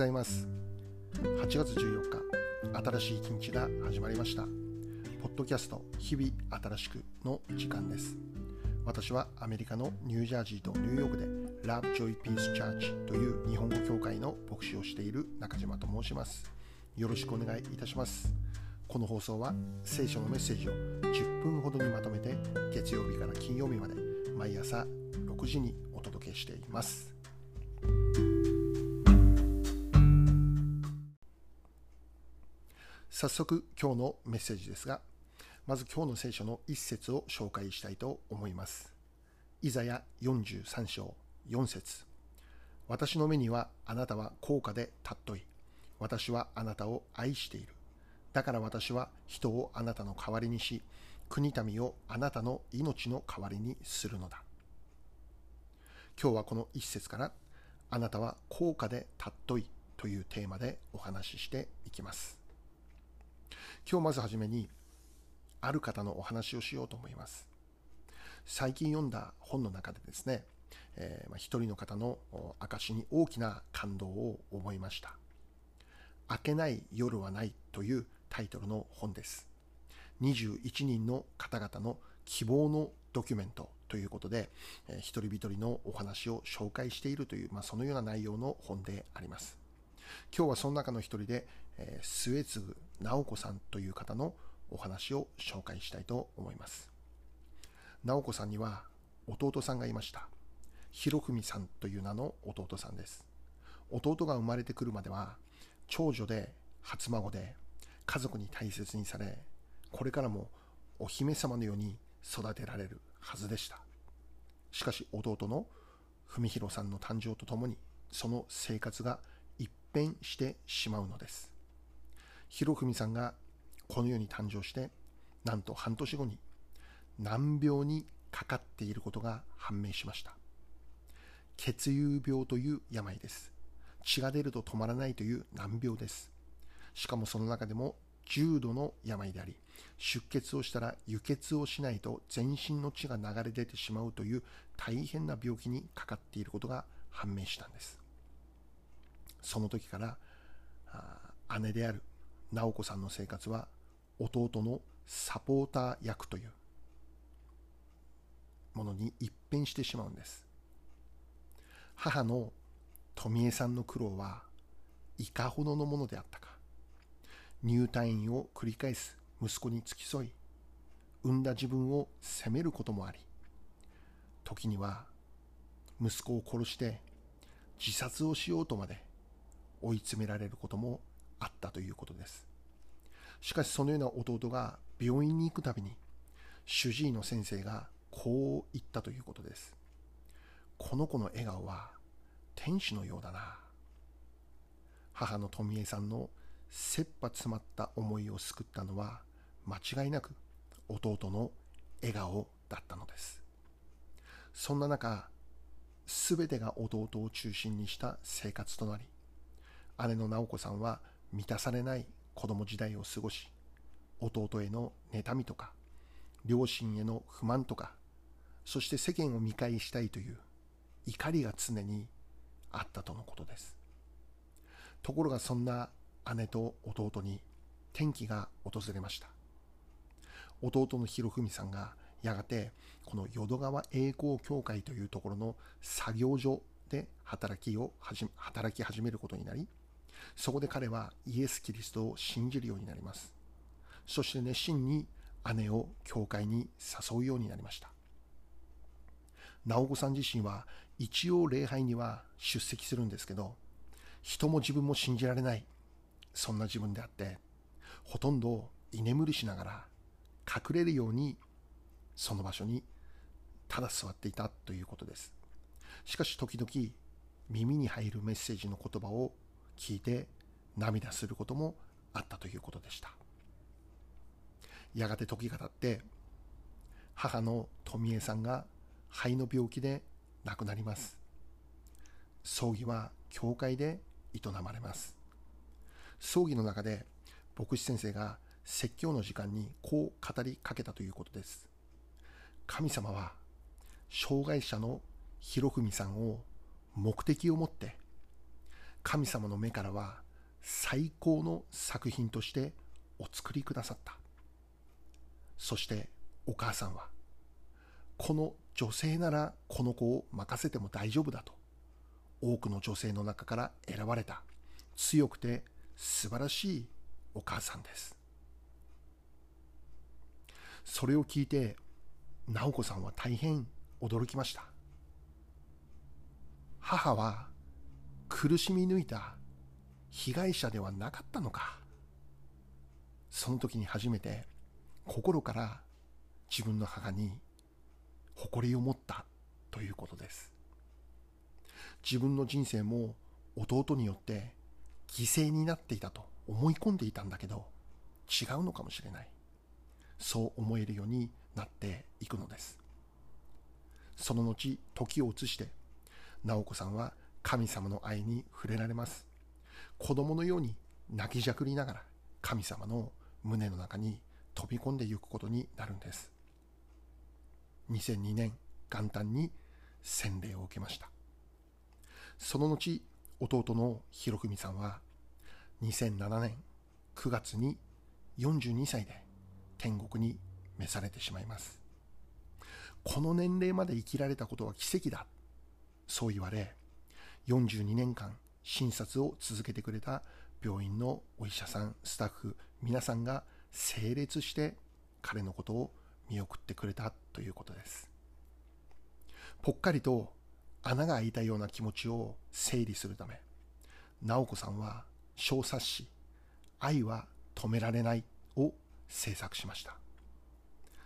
ざいます。8月14日新しい一日が始まりました。ポッドキャスト日々新しくの時間です。私はアメリカのニュージャージーとニューヨークで Love Joy Peace Church という日本語教会の牧師をしている中島と申します。よろしくお願いいたします。この放送は聖書のメッセージを10分ほどにまとめて月曜日から金曜日まで毎朝6時にお届けしています。早速今日のメッセージですがまず今日の聖書の一節を紹介したいと思います。イザヤ43章4節。私の目にはあなたは高価で尊い。私はあなたを愛している。だから私は人をあなたの代わりにし国民をあなたの命の代わりにするのだ。今日はこの一節からあなたは高価で尊いというテーマでお話ししていきます。今日まずはじめにある方のお話をしようと思います。最近読んだ本の中でですね、えー、一人の方の証に大きな感動を思いました明けない夜はないというタイトルの本です。21人の方々の希望のドキュメントということで、えー、一人一人のお話を紹介しているという、まあ、そのような内容の本であります。今日はその中の一人で、え、末次直子さんという方のお話を紹介したいと思います。直子さんには弟さんがいました。博文さんという名の弟さんです。弟が生まれてくるまでは長女で初孫で家族に大切にされこれからもお姫様のように育てられるはずでした。しかし弟の文弘さんの誕生とともにその生活が一変してしまうのです。博文さんがこの世に誕生してなんと半年後に難病にかかっていることが判明しました。血友病という病です。血が出ると止まらないという難病です。しかもその中でも重度の病であり出血をしたら輸血をしないと全身の血が流れ出てしまうという大変な病気にかかっていることが判明したんです。その時から姉である直子さんの生活は弟のサポーター役というものに一変してしまうんです。母の富江さんの苦労はいかほどのものであったか。入退院を繰り返す息子に付き添い産んだ自分を責めることもあり時には息子を殺して自殺をしようとまで追い詰められることもあったということです。しかしそのような弟が病院に行くたびに主治医の先生がこう言ったということです。この子の笑顔は天使のようだな。母の富江さんの切羽詰まった思いを救ったのは間違いなく弟の笑顔だったのです。そんな中全てが弟を中心にした生活となり姉の直子さんは満たされない子供時代を過ごし弟への妬みとか両親への不満とかそして世間を見返したいという怒りが常にあったとのことです。ところがそんな姉と弟に転機が訪れました。弟の博文さんがやがてこの淀川栄光協会というところの作業所で働きを働き始めることになりそこで彼はイエス・キリストを信じるようになります。そして熱心に姉を教会に誘うようになりました。直子さん自身は一応礼拝には出席するんですけど人も自分も信じられない。そんな自分であってほとんど居眠りしながら隠れるようにその場所にただ座っていたということです。しかし時々耳に入るメッセージの言葉を聞いて涙することもあったということでした。やがて時が経って母の富江さんが肺の病気で亡くなります。葬儀は教会で営まれます。葬儀の中で牧師先生が説教の時間にこう語りかけたということです。神様は障害者の博文さんを目的を持って神様の目からは最高の作品としてお作りくださった。そしてお母さんはこの女性ならこの子を任せても大丈夫だと多くの女性の中から選ばれた強くて素晴らしいお母さんです。それを聞いて直子さんは大変驚きました。母は苦しみ抜いた被害者ではなかったのか。その時に初めて心から自分の母に誇りを持ったということです。自分の人生も弟によって犠牲になっていたと思い込んでいたんだけど違うのかもしれない。そう思えるようになっていくのです。その後時を移して直子さんは神様の愛に触れられます。子供のように泣きじゃくりながら神様の胸の中に飛び込んでいくことになるんです。2002年元旦に洗礼を受けました。その後弟の博文さんは2007年9月に42歳で天国に召されてしまいます。この年齢まで生きられたことは奇跡だ。そう言われ42年間診察を続けてくれた病院のお医者さんスタッフ皆さんが整列して彼のことを見送ってくれたということです。ぽっかりと穴が開いたような気持ちを整理するため直子さんは小冊子「愛は止められない」を制作しました。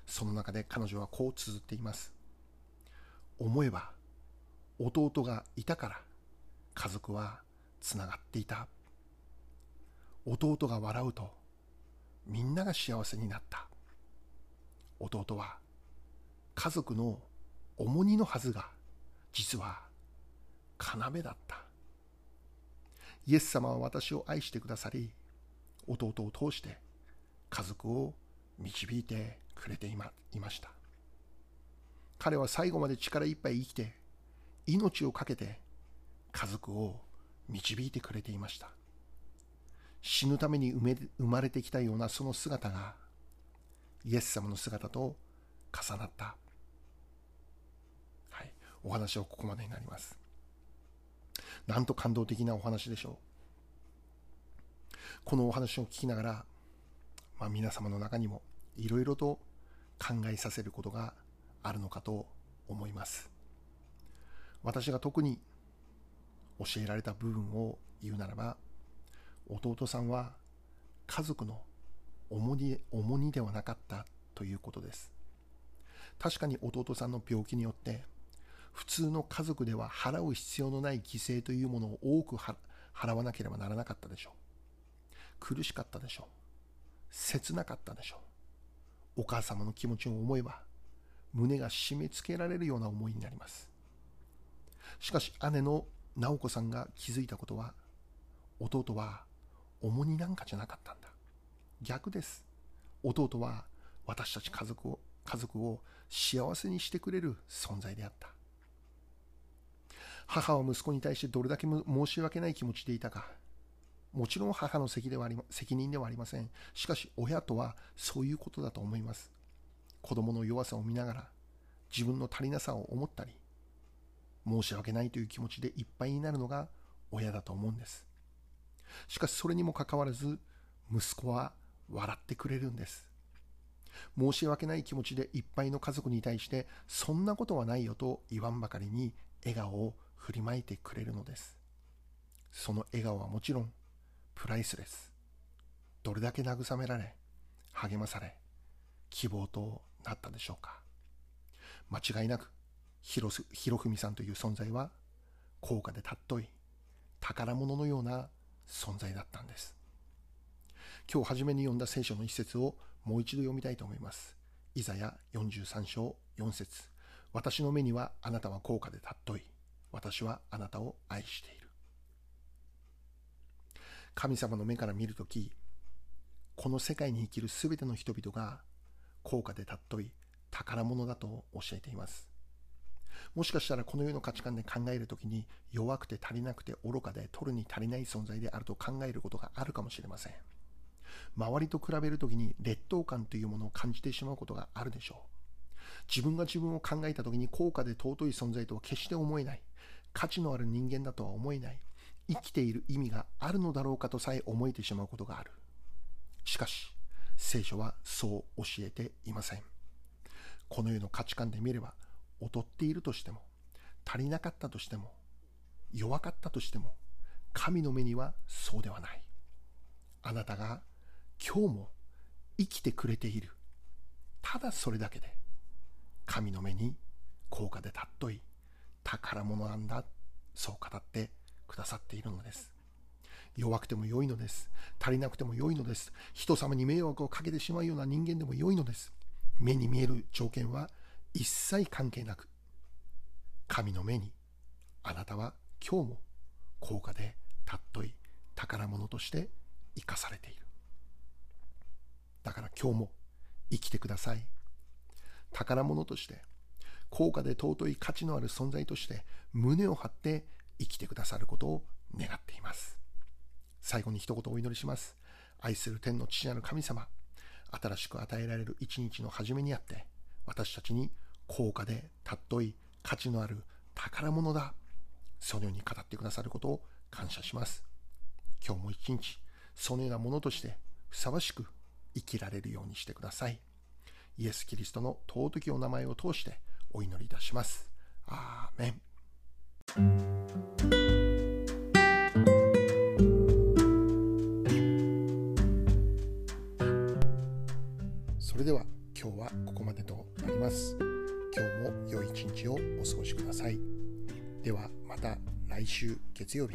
その中で彼女はこう綴っています。思えば弟がいたから家族はつながっていた。弟が笑うとみんなが幸せになった。弟は家族の重荷のはずが実は要だった。イエス様は私を愛してくださり弟を通して家族を導いてくれていまいました。彼は最後まで力いっぱい生きて命を懸けて家族を導いてくれていました。死ぬために生まれてきたようなその姿がイエス様の姿と重なった、はい、お話はここまでになります。なんと感動的なお話でしょう。このお話を聞きながら、まあ、皆様の中にもいろいろと考えさせることがあるのかと思います。私が特に教えられた部分を言うならば弟さんは家族の重荷重荷ではなかったということです。確かに弟さんの病気によって普通の家族では払う必要のない犠牲というものを多く払わなければならなかったでしょう。苦しかったでしょう。切なかったでしょう。お母様の気持ちを思えば胸が締め付けられるような思いになります。しかし姉の直子さんが気づいたことは弟は重荷なんかじゃなかったんだ。逆です。弟は私たち家族を家族を幸せにしてくれる存在であった。母は息子に対してどれだけ申し訳ない気持ちでいたか。もちろん母の責ではあり責任ではありません。しかし親とはそういうことだと思います。子供の弱さを見ながら自分の足りなさを思ったり申し訳ないという気持ちでいっぱいになるのが親だと思うんです。しかしそれにもかかわらず息子は笑ってくれるんです。申し訳ない気持ちでいっぱいの家族に対してそんなことはないよと言わんばかりに笑顔を振りまいてくれるのです。その笑顔はもちろんプライスレス。どれだけ慰められ励まされ希望となったでしょうか。間違いなく広文さんという存在は高価で尊い宝物のような存在だったんです。今日初めに読んだ聖書の一節をもう一度読みたいと思います。イザヤ43章4節。私の目にはあなたは高価で尊い。私はあなたを愛している。神様の目から見るときこの世界に生きるすべての人々が高価で尊い宝物だと教えています。もしかしたらこの世の価値観で考えるときに弱くて足りなくて愚かで取るに足りない存在であると考えることがあるかもしれません。周りと比べるときに劣等感というものを感じてしまうことがあるでしょう。自分が自分を考えたときに高価で尊い存在とは決して思えない。価値のある人間だとは思えない。生きている意味があるのだろうかとさえ思えてしまうことがある。しかし、聖書はそう教えていません。この世の価値観で見れば、劣っているとしても、足りなかったとしても、弱かったとしても、神の目にはそうではない。あなたが今日も生きてくれている。ただそれだけで、神の目に高価で尊い宝物なんだ。そう語ってくださっているのです。弱くても良いのです。足りなくても良いのです。人様に迷惑をかけてしまうような人間でも良いのです。目に見える条件は一切関係なく、神の目にあなたは今日も高価で尊い宝物として生かされている。だから今日も生きてください。宝物として、高価で尊い価値のある存在として胸を張って生きてくださることを願っています。最後に一言お祈りします。愛する天の父なる神様、新しく与えられる一日の初めにあって、私たちに高価で尊い価値のある宝物だ。そのように語ってくださることを感謝します。今日も一日、そのようなものとしてふさわしく生きられるようにしてください。イエス・キリストの尊きお名前を通してお祈りいたします。アーメン。をお過